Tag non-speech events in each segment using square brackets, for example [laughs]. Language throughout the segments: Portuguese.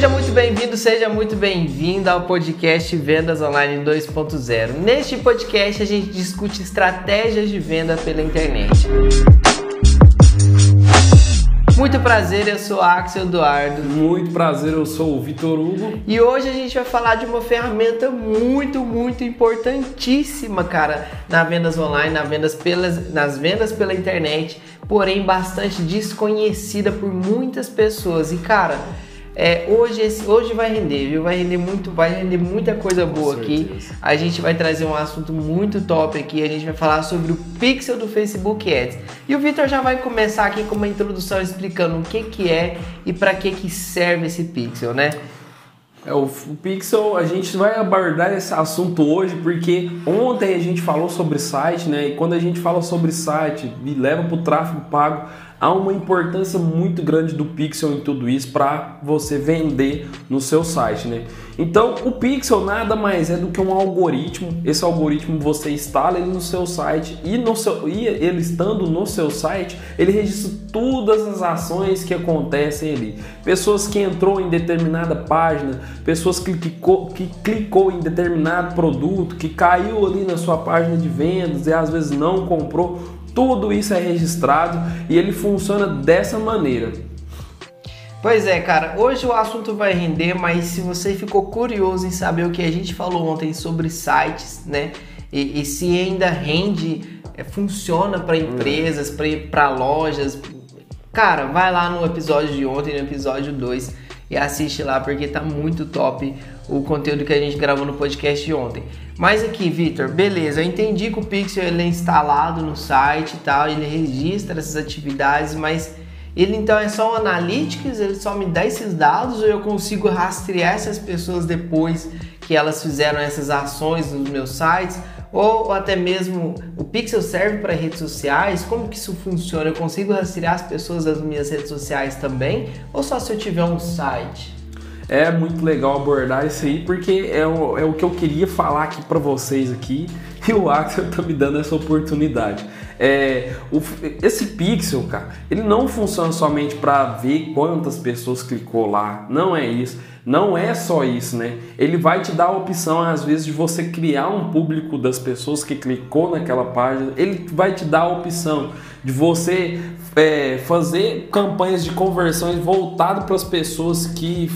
Seja muito bem-vindo, seja muito bem-vinda ao podcast Vendas Online 2.0. Neste podcast a gente discute estratégias de venda pela internet. Muito prazer, eu sou Axel Eduardo. Muito prazer, eu sou o Vitor Hugo. E hoje a gente vai falar de uma ferramenta muito, muito importantíssima, cara, na vendas online, nas vendas, pelas, nas vendas pela internet, porém bastante desconhecida por muitas pessoas. E, cara, é, hoje, esse, hoje vai render, viu? Vai render muito, vai render muita coisa boa aqui. A gente vai trazer um assunto muito top aqui. A gente vai falar sobre o pixel do Facebook Ads. E o Vitor já vai começar aqui com uma introdução explicando o que, que é e para que, que serve esse pixel, né? É, o, o Pixel, a gente vai abordar esse assunto hoje porque ontem a gente falou sobre site, né? E quando a gente fala sobre site e leva para o tráfego pago, há uma importância muito grande do Pixel em tudo isso para você vender no seu site, né? Então, o Pixel nada mais é do que um algoritmo. Esse algoritmo você instala ele no seu site e, no seu, e ele estando no seu site, ele registra todas as ações que acontecem ali. Pessoas que entrou em determinada página, pessoas que clicou, que clicou em determinado produto, que caiu ali na sua página de vendas e às vezes não comprou tudo isso é registrado e ele funciona dessa maneira. Pois é, cara, hoje o assunto vai render, mas se você ficou curioso em saber o que a gente falou ontem sobre sites, né? E, e se ainda rende, é, funciona para empresas, para lojas, cara, vai lá no episódio de ontem, no episódio 2 e assiste lá porque tá muito top o conteúdo que a gente gravou no podcast de ontem. Mas aqui, Vitor, beleza, eu entendi que o Pixel ele é instalado no site e tal, ele registra essas atividades, mas ele então é só um analytics, ele só me dá esses dados ou eu consigo rastrear essas pessoas depois que elas fizeram essas ações nos meus sites? Ou até mesmo o Pixel serve para redes sociais? Como que isso funciona? Eu consigo rastrear as pessoas das minhas redes sociais também? Ou só se eu tiver um site? É muito legal abordar isso aí, porque é o, é o que eu queria falar aqui para vocês aqui [laughs] e o Axel tá me dando essa oportunidade. É, o, esse pixel, cara, ele não funciona somente para ver quantas pessoas clicou lá, não é isso. Não é só isso, né? Ele vai te dar a opção, às vezes, de você criar um público das pessoas que clicou naquela página. Ele vai te dar a opção de você é, fazer campanhas de conversões voltado para as pessoas que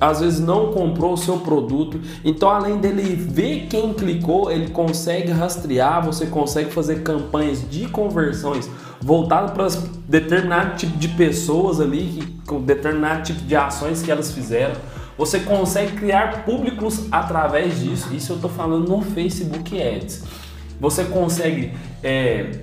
às vezes não comprou o seu produto. Então, além dele ver quem clicou, ele consegue rastrear, você consegue fazer campanhas de conversões voltadas para determinado tipo de pessoas ali, com determinado tipo de ações que elas fizeram. Você consegue criar públicos através disso. Isso eu estou falando no Facebook Ads. Você consegue é,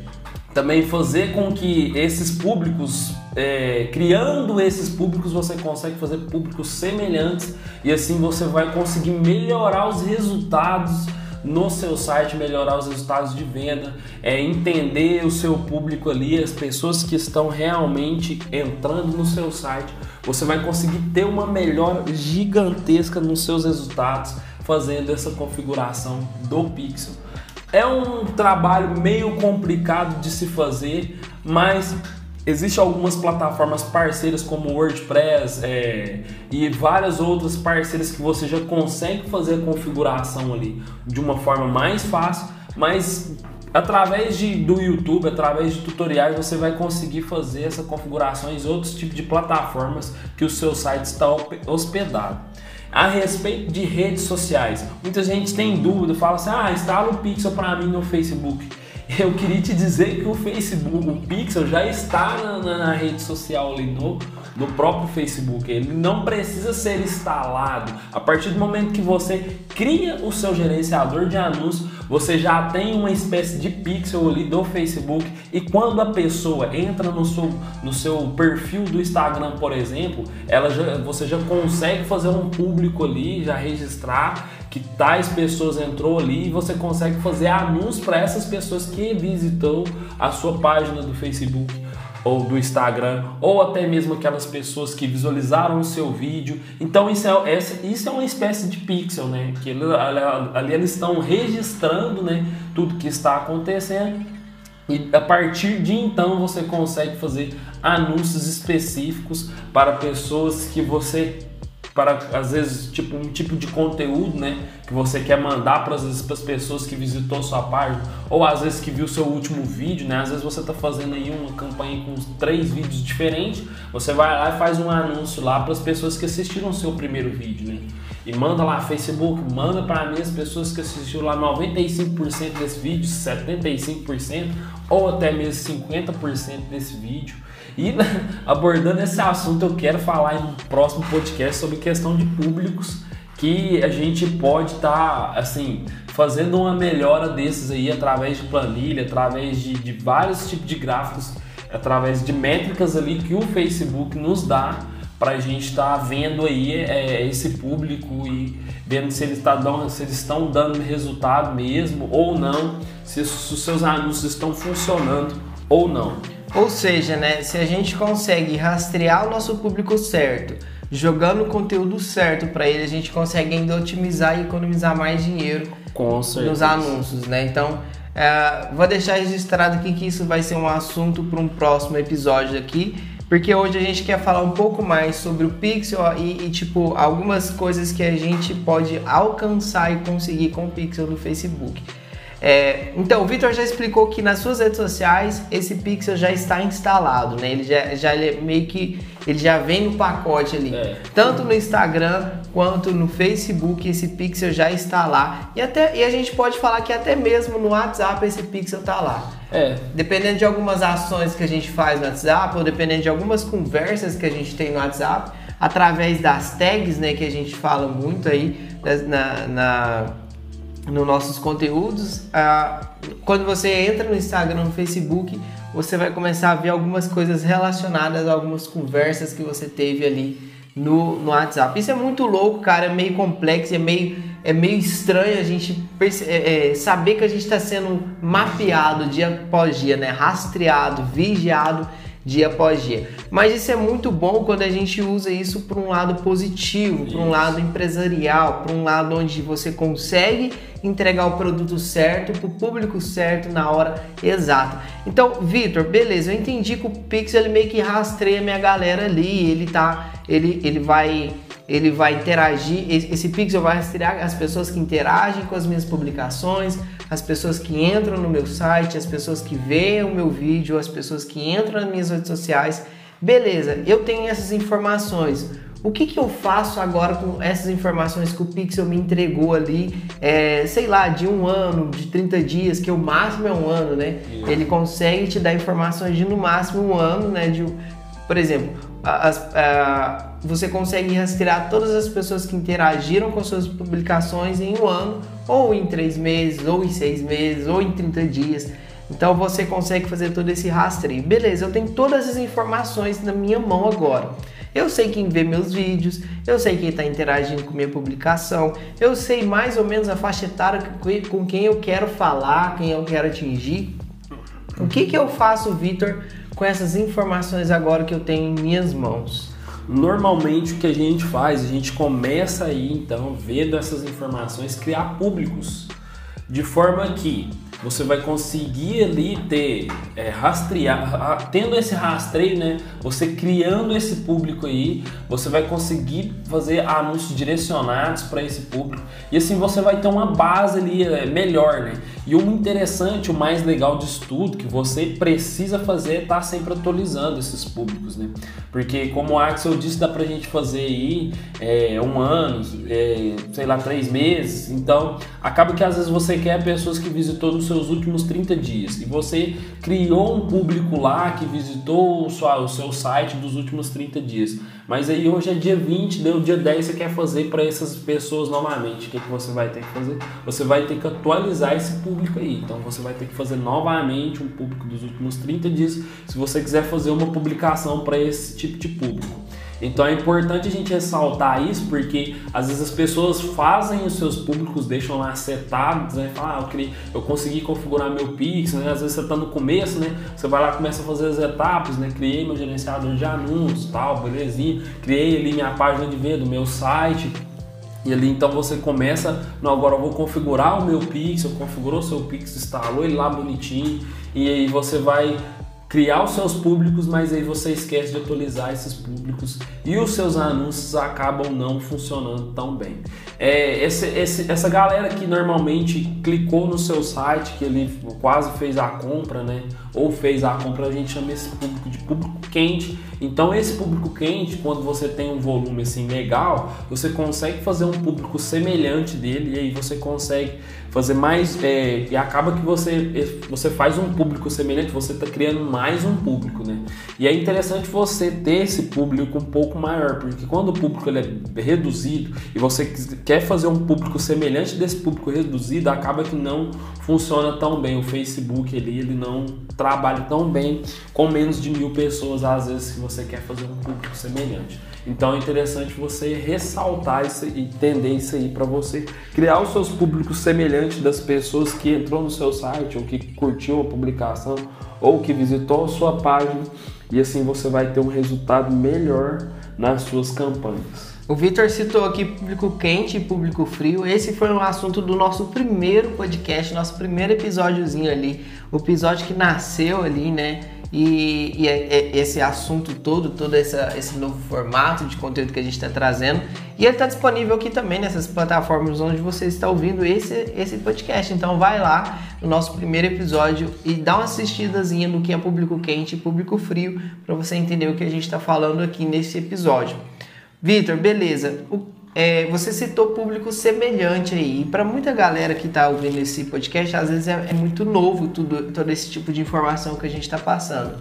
também fazer com que esses públicos, é, criando esses públicos, você consegue fazer públicos semelhantes e assim você vai conseguir melhorar os resultados no seu site, melhorar os resultados de venda, é, entender o seu público ali, as pessoas que estão realmente entrando no seu site. Você vai conseguir ter uma melhora gigantesca nos seus resultados fazendo essa configuração do pixel. É um trabalho meio complicado de se fazer, mas Existem algumas plataformas parceiras como WordPress é, e várias outras parceiras que você já consegue fazer a configuração ali de uma forma mais fácil, mas através de, do YouTube, através de tutoriais, você vai conseguir fazer essa configuração em outros tipos de plataformas que o seu site está hospedado. A respeito de redes sociais, muita gente tem dúvida, fala assim: ah, instala o Pixel para mim no Facebook. [laughs] Eu queria te dizer que o Facebook, o Pixel já está na, na, na rede social ali no, no próprio Facebook. Ele não precisa ser instalado. A partir do momento que você cria o seu gerenciador de anúncios, você já tem uma espécie de pixel ali do Facebook e quando a pessoa entra no seu, no seu perfil do Instagram, por exemplo, ela já, você já consegue fazer um público ali, já registrar que tais pessoas entrou ali e você consegue fazer anúncios para essas pessoas que visitou a sua página do Facebook ou do Instagram, ou até mesmo aquelas pessoas que visualizaram o seu vídeo. Então isso é, isso é uma espécie de pixel, né? Que ali, eles estão registrando né, tudo que está acontecendo. E a partir de então você consegue fazer anúncios específicos para pessoas que você para às vezes tipo um tipo de conteúdo, né, que você quer mandar para as pessoas que visitou sua página ou às vezes que viu seu último vídeo, né? Às vezes você está fazendo aí uma campanha com três vídeos diferentes, você vai lá e faz um anúncio lá para as pessoas que assistiram o seu primeiro vídeo, né? E manda lá Facebook, manda para mim as pessoas que assistiram lá 95% desse vídeo, 75% ou até mesmo 50% desse vídeo. E abordando esse assunto, eu quero falar em um próximo podcast sobre questão de públicos que a gente pode estar tá, assim fazendo uma melhora desses aí através de planilha, através de, de vários tipos de gráficos, através de métricas ali que o Facebook nos dá para a gente estar tá vendo aí é, esse público e vendo se eles, tá dando, se eles estão dando resultado mesmo ou não, se, se os seus anúncios estão funcionando ou não. Ou seja, né, se a gente consegue rastrear o nosso público certo, jogando o conteúdo certo para ele, a gente consegue ainda otimizar e economizar mais dinheiro nos anúncios, né? Então, é, vou deixar registrado aqui que isso vai ser um assunto para um próximo episódio aqui, porque hoje a gente quer falar um pouco mais sobre o Pixel e, e tipo algumas coisas que a gente pode alcançar e conseguir com o Pixel no Facebook. É, então, o Vitor já explicou que nas suas redes sociais esse pixel já está instalado, né? Ele já, já ele é meio que ele já vem no pacote ali. É. Tanto no Instagram quanto no Facebook esse pixel já está lá. E até e a gente pode falar que até mesmo no WhatsApp esse pixel está lá. É. Dependendo de algumas ações que a gente faz no WhatsApp ou dependendo de algumas conversas que a gente tem no WhatsApp, através das tags, né, que a gente fala muito aí na, na nos nossos conteúdos. Quando você entra no Instagram, no Facebook, você vai começar a ver algumas coisas relacionadas a algumas conversas que você teve ali no, no WhatsApp. Isso é muito louco, cara, é meio complexo, é meio, é meio estranho a gente é, é, saber que a gente está sendo mapeado dia após dia, né? rastreado, vigiado dia após dia. Mas isso é muito bom quando a gente usa isso para um lado positivo, para um lado empresarial, para um lado onde você consegue entregar o produto certo para o público certo na hora exata. Então, Vitor, beleza, eu entendi que o Pixel ele meio que rastreia minha galera ali, ele tá, ele, ele vai ele vai interagir, esse pixel vai rastrear as pessoas que interagem com as minhas publicações, as pessoas que entram no meu site, as pessoas que veem o meu vídeo, as pessoas que entram nas minhas redes sociais. Beleza, eu tenho essas informações. O que, que eu faço agora com essas informações que o Pixel me entregou ali, é, sei lá, de um ano, de 30 dias, que o máximo é um ano, né? Ele consegue te dar informações de no máximo um ano, né? De, por exemplo, as, a, você consegue rastrear todas as pessoas que interagiram com suas publicações em um ano, ou em três meses, ou em seis meses, ou em 30 dias. Então você consegue fazer todo esse rastreio. Beleza, eu tenho todas as informações na minha mão agora. Eu sei quem vê meus vídeos, eu sei quem está interagindo com minha publicação, eu sei mais ou menos a faixa etária com quem eu quero falar, quem eu quero atingir. O que, que eu faço, Vitor, com essas informações agora que eu tenho em minhas mãos? Normalmente o que a gente faz, a gente começa aí então, vendo essas informações, criar públicos, de forma que você vai conseguir ali ter, é, rastrear, tendo esse rastreio, né? Você criando esse público aí, você vai conseguir fazer anúncios direcionados para esse público e assim você vai ter uma base ali é, melhor, né? E o interessante, o mais legal disso tudo que você precisa fazer é estar tá sempre atualizando esses públicos, né? Porque como o Axel disse, dá pra gente fazer aí é, um ano, é, sei lá, três meses. Então acaba que às vezes você quer pessoas que visitou nos seus últimos 30 dias e você criou um público lá que visitou o seu, o seu site dos últimos 30 dias. Mas aí hoje é dia 20, deu dia 10 você quer fazer para essas pessoas novamente. O que, que você vai ter que fazer? Você vai ter que atualizar esse público aí. Então você vai ter que fazer novamente um público dos últimos 30 dias se você quiser fazer uma publicação para esse tipo de público. Então é importante a gente ressaltar isso porque às vezes as pessoas fazem os seus públicos, deixam lá setados, né? Fala, ah, eu, eu consegui configurar meu pixel, né? Às vezes você está no começo, né? Você vai lá começa a fazer as etapas, né? Criei meu gerenciador de anúncios, tal, belezinha. Criei ali minha página de venda, meu site. E ali então você começa, não, agora eu vou configurar o meu pixel, configurou seu pixel, instalou ele lá bonitinho, e aí você vai criar os seus públicos, mas aí você esquece de atualizar esses públicos e os seus anúncios acabam não funcionando tão bem. É, esse, esse, essa galera que normalmente clicou no seu site, que ele quase fez a compra, né? Ou fez a compra, a gente chama esse público de público quente. Então esse público quente, quando você tem um volume assim legal, você consegue fazer um público semelhante dele e aí você consegue fazer mais é, e acaba que você você faz um público semelhante, você está criando mais um público, né? E é interessante você ter esse público um pouco maior, porque quando o público ele é reduzido e você quer fazer um público semelhante desse público reduzido, acaba que não funciona tão bem. O Facebook ele, ele não trabalha tão bem com menos de mil pessoas às vezes que você quer fazer um público semelhante. Então é interessante você ressaltar isso e entender isso aí para você criar os seus públicos semelhantes das pessoas que entrou no seu site ou que curtiu a publicação ou que visitou a sua página e assim você vai ter um resultado melhor nas suas campanhas. O Vitor citou aqui público quente e público frio. Esse foi um assunto do nosso primeiro podcast, nosso primeiro episódiozinho ali, o episódio que nasceu ali, né? E, e, é, é esse assunto todo, todo essa, esse novo formato de conteúdo que a gente está trazendo. E ele está disponível aqui também nessas plataformas onde você está ouvindo esse, esse podcast. Então vai lá no nosso primeiro episódio e dá uma assistidazinha no que é público quente e público frio para você entender o que a gente está falando aqui nesse episódio. Vitor, beleza. O é, você citou público semelhante aí. Para muita galera que está ouvindo esse podcast, às vezes é, é, muito novo tudo, todo esse tipo de informação que a gente está passando.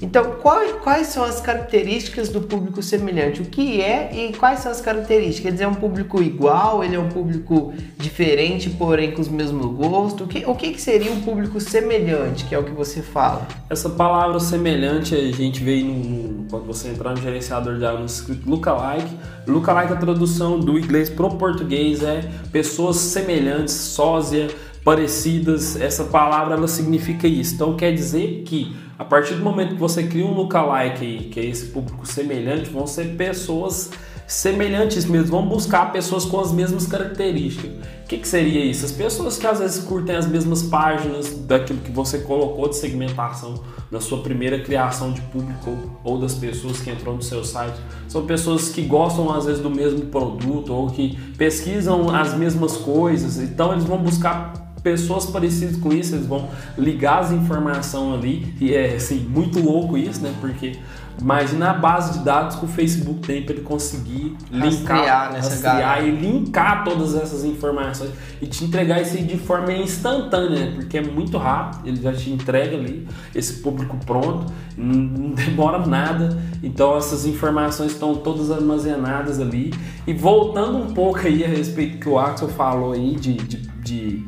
Então, quais, são as características do público semelhante? O que é e quais são as características? Quer dizer, é um público igual? Ele é um público diferente, porém com os mesmos gostos? O que, o que seria um público semelhante, que é o que você fala? Essa palavra semelhante a gente vê no, quando você entrar no gerenciador de anúncios escrito lookalike. Lookalike, a tradução do inglês para o português é pessoas semelhantes, sósia, parecidas. Essa palavra ela significa isso. Então quer dizer que a partir do momento que você cria um lookalike, que é esse público semelhante, vão ser pessoas semelhantes mesmo, vão buscar pessoas com as mesmas características. O que, que, seria isso? As pessoas que às vezes curtem as mesmas páginas daquilo que você colocou de segmentação na sua primeira criação de público ou das pessoas que entrou no seu site. São pessoas que gostam às vezes do mesmo produto ou que pesquisam as mesmas coisas, então eles vão buscar pessoas parecidas com isso, eles vão ligar as informações ali, e é assim, muito louco isso, né? Porque imagina a base de dados que o Facebook tem para ele conseguir linkar, rastrear e linkar todas essas informações e te entregar isso aí de forma instantânea, né? porque é muito rápido, ele já te entrega ali esse público pronto, não demora nada, então essas informações estão todas armazenadas ali. E voltando um pouco aí a respeito que o Axel falou aí de, de, de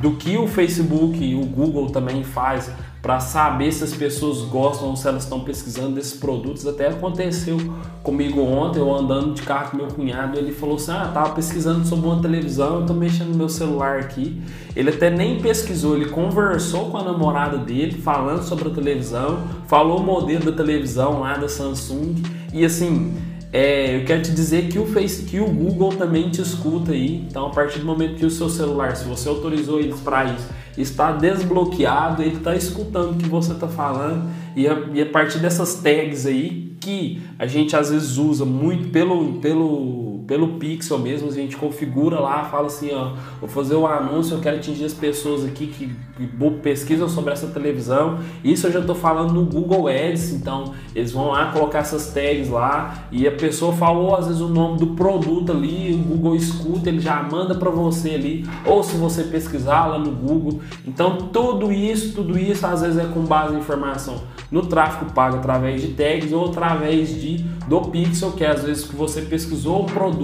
do que o Facebook e o Google também faz para saber se as pessoas gostam ou se elas estão pesquisando desses produtos. Até aconteceu comigo ontem, eu andando de carro com meu cunhado, ele falou assim: "Ah, tava pesquisando sobre uma televisão, eu tô mexendo no meu celular aqui". Ele até nem pesquisou, ele conversou com a namorada dele falando sobre a televisão, falou o modelo da televisão lá da Samsung e assim, é, eu quero te dizer que o Face, que o Google também te escuta aí. Então, a partir do momento que o seu celular, se você autorizou eles para isso, está desbloqueado, ele está escutando o que você está falando e a, e a partir dessas tags aí que a gente às vezes usa muito pelo pelo pelo Pixel mesmo, a gente configura lá, fala assim, ó, vou fazer o um anúncio, eu quero atingir as pessoas aqui que pesquisam sobre essa televisão. Isso eu já estou falando no Google Ads, então eles vão lá colocar essas tags lá e a pessoa falou às vezes o nome do produto ali, o Google escuta, ele já manda para você ali, ou se você pesquisar lá no Google. Então tudo isso, tudo isso às vezes é com base em informação no tráfego pago através de tags ou através de do Pixel, que é às vezes que você pesquisou um produto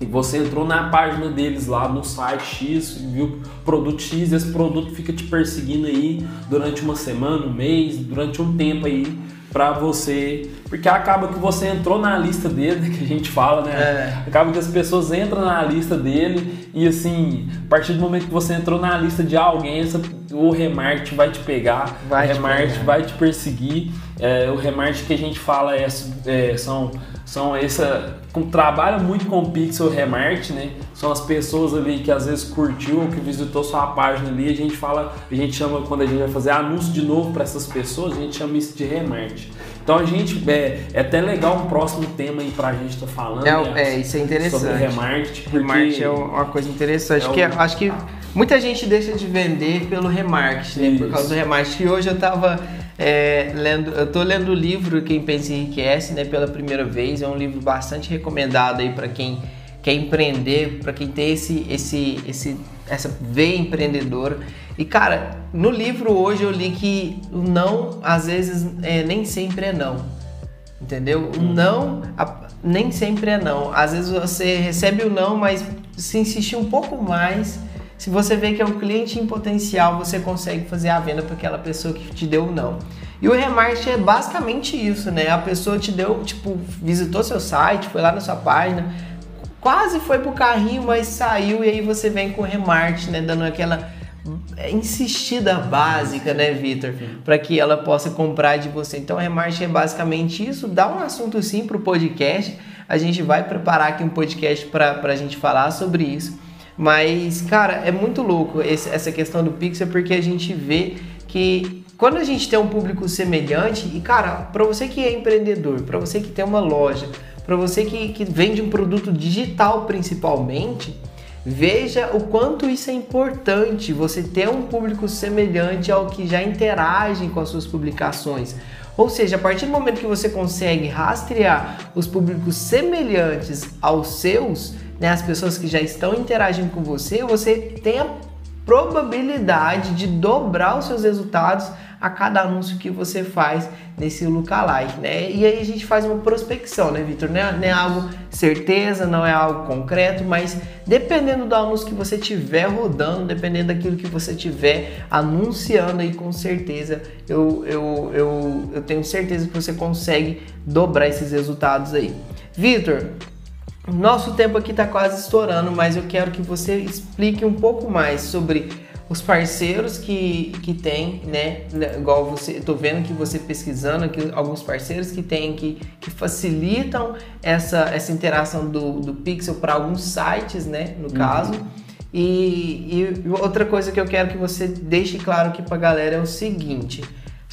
e você entrou na página deles lá no site X, viu produto X, e esse produto fica te perseguindo aí durante uma semana, um mês, durante um tempo aí para você, porque acaba que você entrou na lista dele, [laughs] que a gente fala, né? É. Acaba que as pessoas entram na lista dele e assim, a partir do momento que você entrou na lista de alguém, o remarketing vai te pegar, Vai o te remarketing vai te perseguir. É, o remarketing que a gente fala é, é, são, são essa. Com, trabalha muito com pixel remarketing, né? São as pessoas ali que às vezes curtiu ou que visitou sua página ali. A gente fala, a gente chama, quando a gente vai fazer anúncio de novo para essas pessoas, a gente chama isso de remarketing. Então a gente. É, é até legal um próximo tema aí pra gente estar falando. É, né? é, isso é interessante. Sobre remarketing. porque- Remarketing é uma coisa interessante. é que um- acho que muita gente deixa de vender pelo remarketing, né? Por Isso. causa do remarketing. E hoje eu tava é, lendo, eu tô lendo o livro Quem Pensa Enriquece, né? Pela primeira vez. É um livro bastante recomendado aí para quem quer empreender, para quem tem esse, esse, esse, essa veia empreendedora. E cara, no livro hoje eu li que o não, às vezes, é, nem sempre é não. Entendeu? O não a- nem sempre é não. Às vezes você recebe o não, mas se insistir um pouco mais, se você vê que é um cliente em potencial, você consegue fazer a venda para aquela pessoa que te deu não. E o remarketing é basicamente isso, né? A pessoa te deu, tipo, visitou seu site, foi lá na sua página, quase foi pro carrinho, mas saiu e aí você vem com o remarketing, né? Dando aquela insistida básica, né, Vitor? Para que ela possa comprar de você. Então, remarketing é basicamente isso. Dá um assunto sim pro podcast. A gente vai preparar aqui um podcast para a gente falar sobre isso. Mas, cara, é muito louco esse- essa questão do Pixel porque a gente vê que quando a gente tem um público semelhante, e cara, para você que é empreendedor, para você que tem uma loja, para você que, que vende um produto digital principalmente, veja o quanto isso é importante, você ter um público semelhante ao que já interagem com as suas publicações. Ou seja, a partir do momento que você consegue rastrear os públicos semelhantes aos seus, né, as pessoas que já estão interagindo com você, você tem a probabilidade de dobrar os seus resultados a cada anúncio que você faz nesse lookalike, né? E aí a gente faz uma prospecção, né, Vitor? Não, é, não é algo certeza, não é algo concreto, mas dependendo do anúncio que você tiver rodando, dependendo daquilo que você tiver anunciando aí, com certeza eu, eu, eu, eu tenho certeza que você consegue dobrar esses resultados aí. Vitor, nosso tempo aqui está quase estourando, mas eu quero que você explique um pouco mais sobre os parceiros que, que tem, né? Igual você, tô vendo que você pesquisando aqui alguns parceiros que tem que, que facilitam essa, essa interação do, do Pixel para alguns sites, né? No caso. E, e outra coisa que eu quero que você deixe claro aqui para a galera é o seguinte.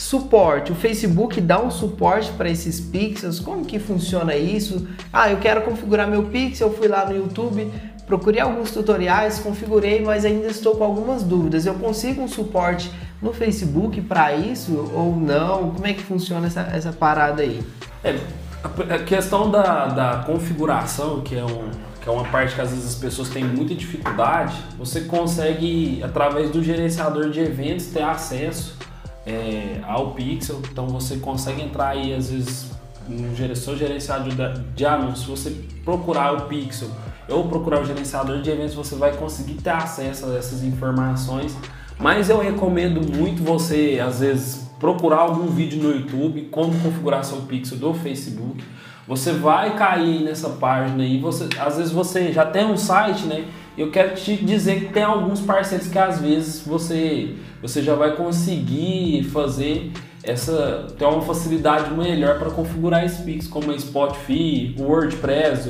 Suporte, o Facebook dá um suporte para esses pixels? Como que funciona isso? Ah, eu quero configurar meu pixel, fui lá no YouTube, procurei alguns tutoriais, configurei, mas ainda estou com algumas dúvidas. Eu consigo um suporte no Facebook para isso ou não? Como é que funciona essa, essa parada aí? É, a- questão da, da configuração, que é, um, que é uma parte que às vezes as pessoas têm muita dificuldade, você consegue, através do gerenciador de eventos, ter acesso é, ao Pixel. Então você consegue entrar aí, às vezes, no gere- seu gerenciador de, anúncios, se você procurar o Pixel ou procurar o gerenciador de eventos, você vai conseguir ter acesso a essas informações. Mas eu recomendo muito você, às vezes, procurar algum vídeo no YouTube, como configurar seu Pixel do Facebook. Você vai cair nessa página aí, você, às vezes você já tem um site, né? Eu quero te dizer que tem alguns parceiros que às vezes você, você já vai conseguir fazer essa ter uma facilidade melhor para configurar esse Pix, como a Spotify, o WordPress,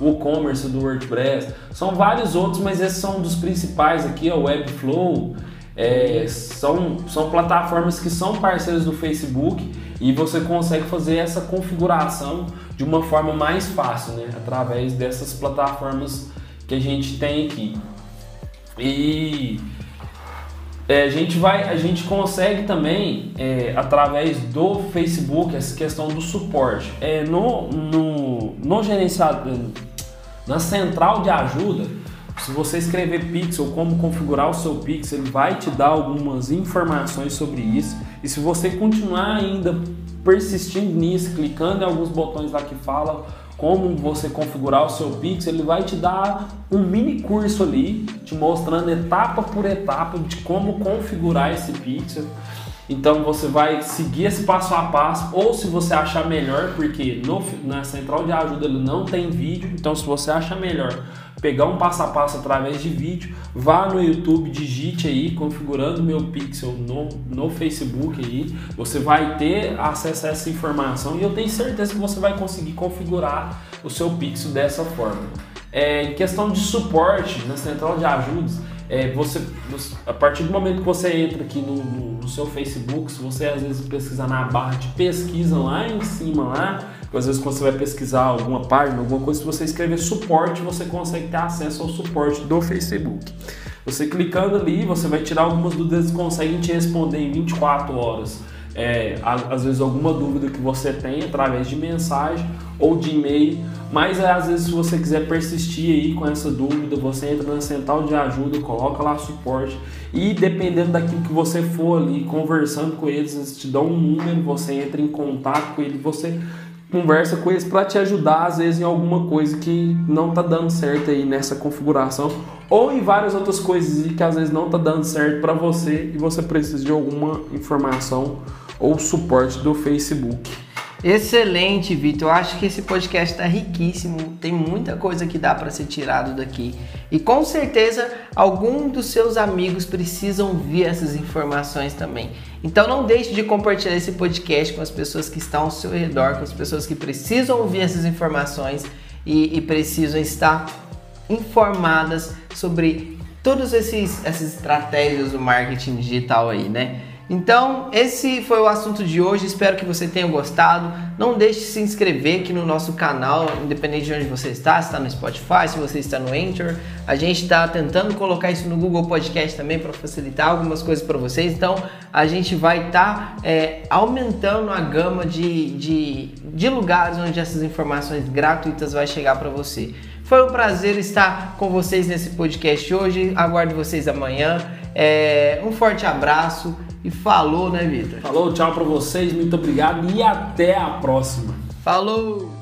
o e-commerce do WordPress. São vários outros, mas esses são dos principais aqui, o Webflow. É, são, são plataformas que são parceiros do Facebook e você consegue fazer essa configuração de uma forma mais fácil, né? Através dessas plataformas que a gente tem aqui. E é, a gente vai, a gente consegue também é, através do Facebook essa questão do suporte. É, no, no, no gerenciado, na central de ajuda, se você escrever Pixel, como configurar o seu Pixel, ele vai te dar algumas informações sobre isso. E se você continuar ainda persistindo nisso, clicando em alguns botões lá que falam como você configurar o seu Pixel, ele vai te dar um mini curso ali, te mostrando etapa por etapa de como configurar esse Pixel. Então você vai seguir esse passo a passo, ou se você achar melhor, porque no, na central de ajuda ele não tem vídeo, então se você achar melhor pegar um passo a passo através de vídeo, vá no YouTube, digite aí, configurando meu pixel no, no Facebook aí, você vai ter acesso a essa informação e eu tenho certeza que você vai conseguir configurar o seu pixel dessa forma. É, questão de suporte na central de ajudas, é, você, a partir do momento que você entra aqui no, no, no, seu Facebook, se você às vezes pesquisar na barra de pesquisa lá em cima, lá, às vezes quando você vai pesquisar alguma página, alguma coisa, se você escrever suporte, você consegue ter acesso ao suporte do Facebook. Você clicando ali, você vai tirar algumas dúvidas e conseguem te responder em 24 horas. É, às vezes alguma dúvida que você tem através de mensagem ou de e-mail, mas é, às vezes se você quiser persistir aí com essa dúvida, você entra na central de ajuda, coloca lá suporte e dependendo daquilo que você for ali conversando com eles, eles te dão um número, você entra em contato com ele, você conversa com eles para te ajudar às vezes em alguma coisa que não tá dando certo aí nessa configuração ou em várias outras coisas que às vezes não tá dando certo para você e você precisa de alguma informação ou suporte do Facebook. Excelente, Vitor. Eu acho que esse podcast está riquíssimo. Tem muita coisa que dá para ser tirado daqui. E com certeza algum dos seus amigos precisam ouvir essas informações também. Então não deixe de compartilhar esse podcast com as pessoas que estão ao seu redor, com as pessoas que precisam ouvir essas informações e, e precisam estar informadas sobre todas essas estratégias do marketing digital aí, né? Então, esse foi o assunto de hoje. Espero que você tenha gostado. Não deixe de se inscrever aqui no nosso canal, independente de onde você está, se está no Spotify, se você está no Anchor. A gente está tentando colocar isso no Google Podcast também para facilitar algumas coisas para vocês. Então, a gente vai estar tá, é, aumentando a gama de, de, de lugares onde essas informações gratuitas vai chegar para você. Foi um prazer estar com vocês nesse podcast hoje. Aguardo vocês amanhã. É, um forte abraço e falou, né, Vitor? Falou, tchau para vocês, muito obrigado e até a próxima. Falou!